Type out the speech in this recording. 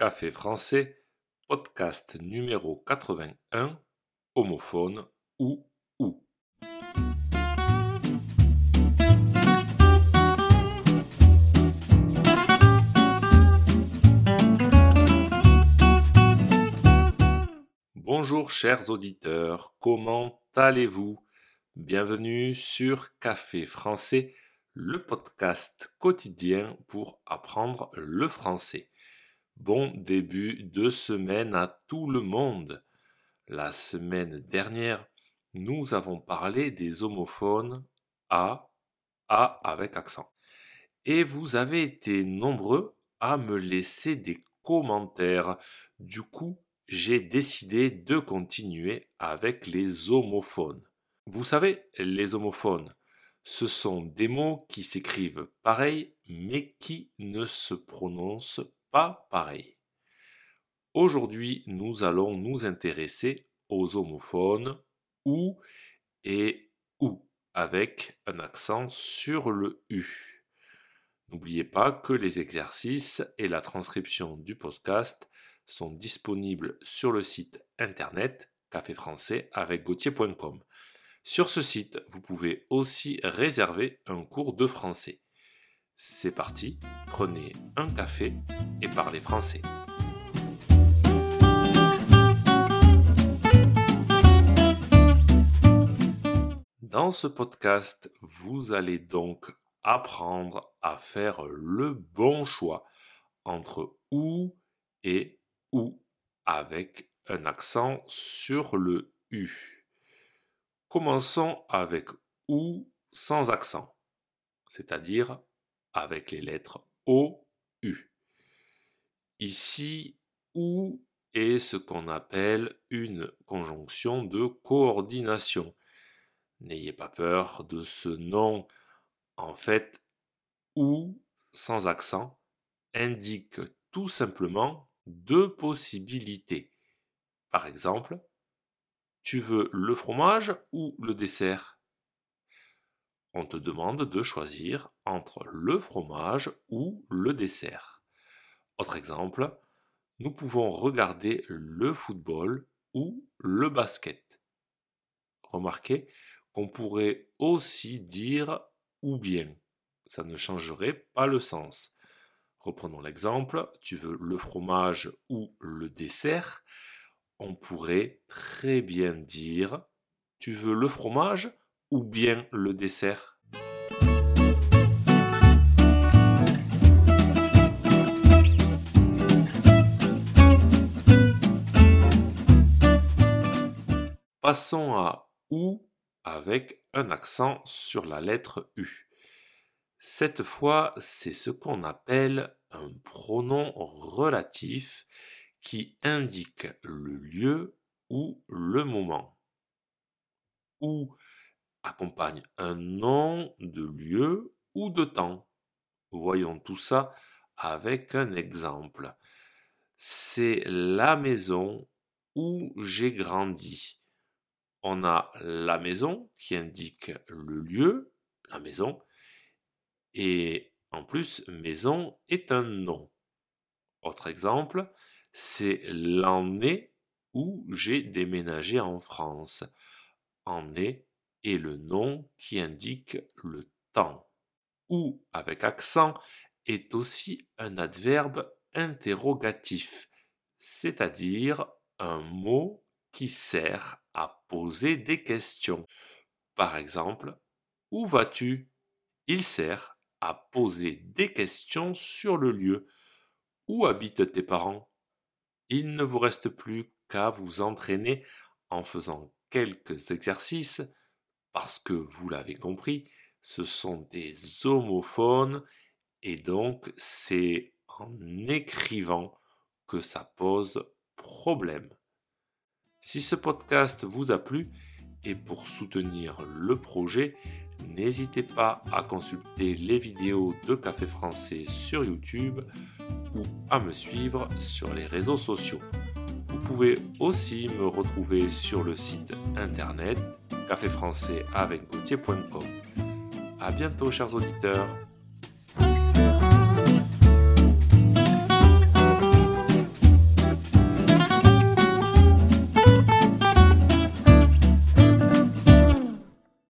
Café français, podcast numéro 81, homophone ou ou. Bonjour chers auditeurs, comment allez-vous? Bienvenue sur Café français, le podcast quotidien pour apprendre le français. Bon début de semaine à tout le monde. La semaine dernière, nous avons parlé des homophones A, A avec accent. Et vous avez été nombreux à me laisser des commentaires. Du coup, j'ai décidé de continuer avec les homophones. Vous savez, les homophones, ce sont des mots qui s'écrivent pareil mais qui ne se prononcent pas pareil. Aujourd'hui, nous allons nous intéresser aux homophones ou et ou avec un accent sur le U. N'oubliez pas que les exercices et la transcription du podcast sont disponibles sur le site internet café français avec gauthier.com. Sur ce site, vous pouvez aussi réserver un cours de français. C'est parti, prenez un café et parlez français. Dans ce podcast, vous allez donc apprendre à faire le bon choix entre ou et ou avec un accent sur le U. Commençons avec ou sans accent, c'est-à-dire avec les lettres Ici, ou est ce qu'on appelle une conjonction de coordination? N'ayez pas peur de ce nom. En fait, ou sans accent indique tout simplement deux possibilités. Par exemple, tu veux le fromage ou le dessert? On te demande de choisir entre le fromage ou le dessert. Autre exemple, nous pouvons regarder le football ou le basket. Remarquez qu'on pourrait aussi dire ou bien. Ça ne changerait pas le sens. Reprenons l'exemple, tu veux le fromage ou le dessert. On pourrait très bien dire tu veux le fromage ou bien le dessert Passons à ou avec un accent sur la lettre U. Cette fois, c'est ce qu'on appelle un pronom relatif qui indique le lieu ou le moment. Ou accompagne un nom de lieu ou de temps. Voyons tout ça avec un exemple. C'est la maison où j'ai grandi. On a la maison qui indique le lieu, la maison, et en plus, maison est un nom. Autre exemple, c'est l'année où j'ai déménagé en France. Et le nom qui indique le temps. Ou avec accent est aussi un adverbe interrogatif, c'est-à-dire un mot qui sert à poser des questions. Par exemple, où vas-tu? Il sert à poser des questions sur le lieu. Où habitent tes parents? Il ne vous reste plus qu'à vous entraîner en faisant quelques exercices parce que vous l'avez compris, ce sont des homophones et donc c'est en écrivant que ça pose problème. Si ce podcast vous a plu et pour soutenir le projet, n'hésitez pas à consulter les vidéos de Café Français sur YouTube ou à me suivre sur les réseaux sociaux. Vous pouvez aussi me retrouver sur le site internet café français avec A bientôt, chers auditeurs.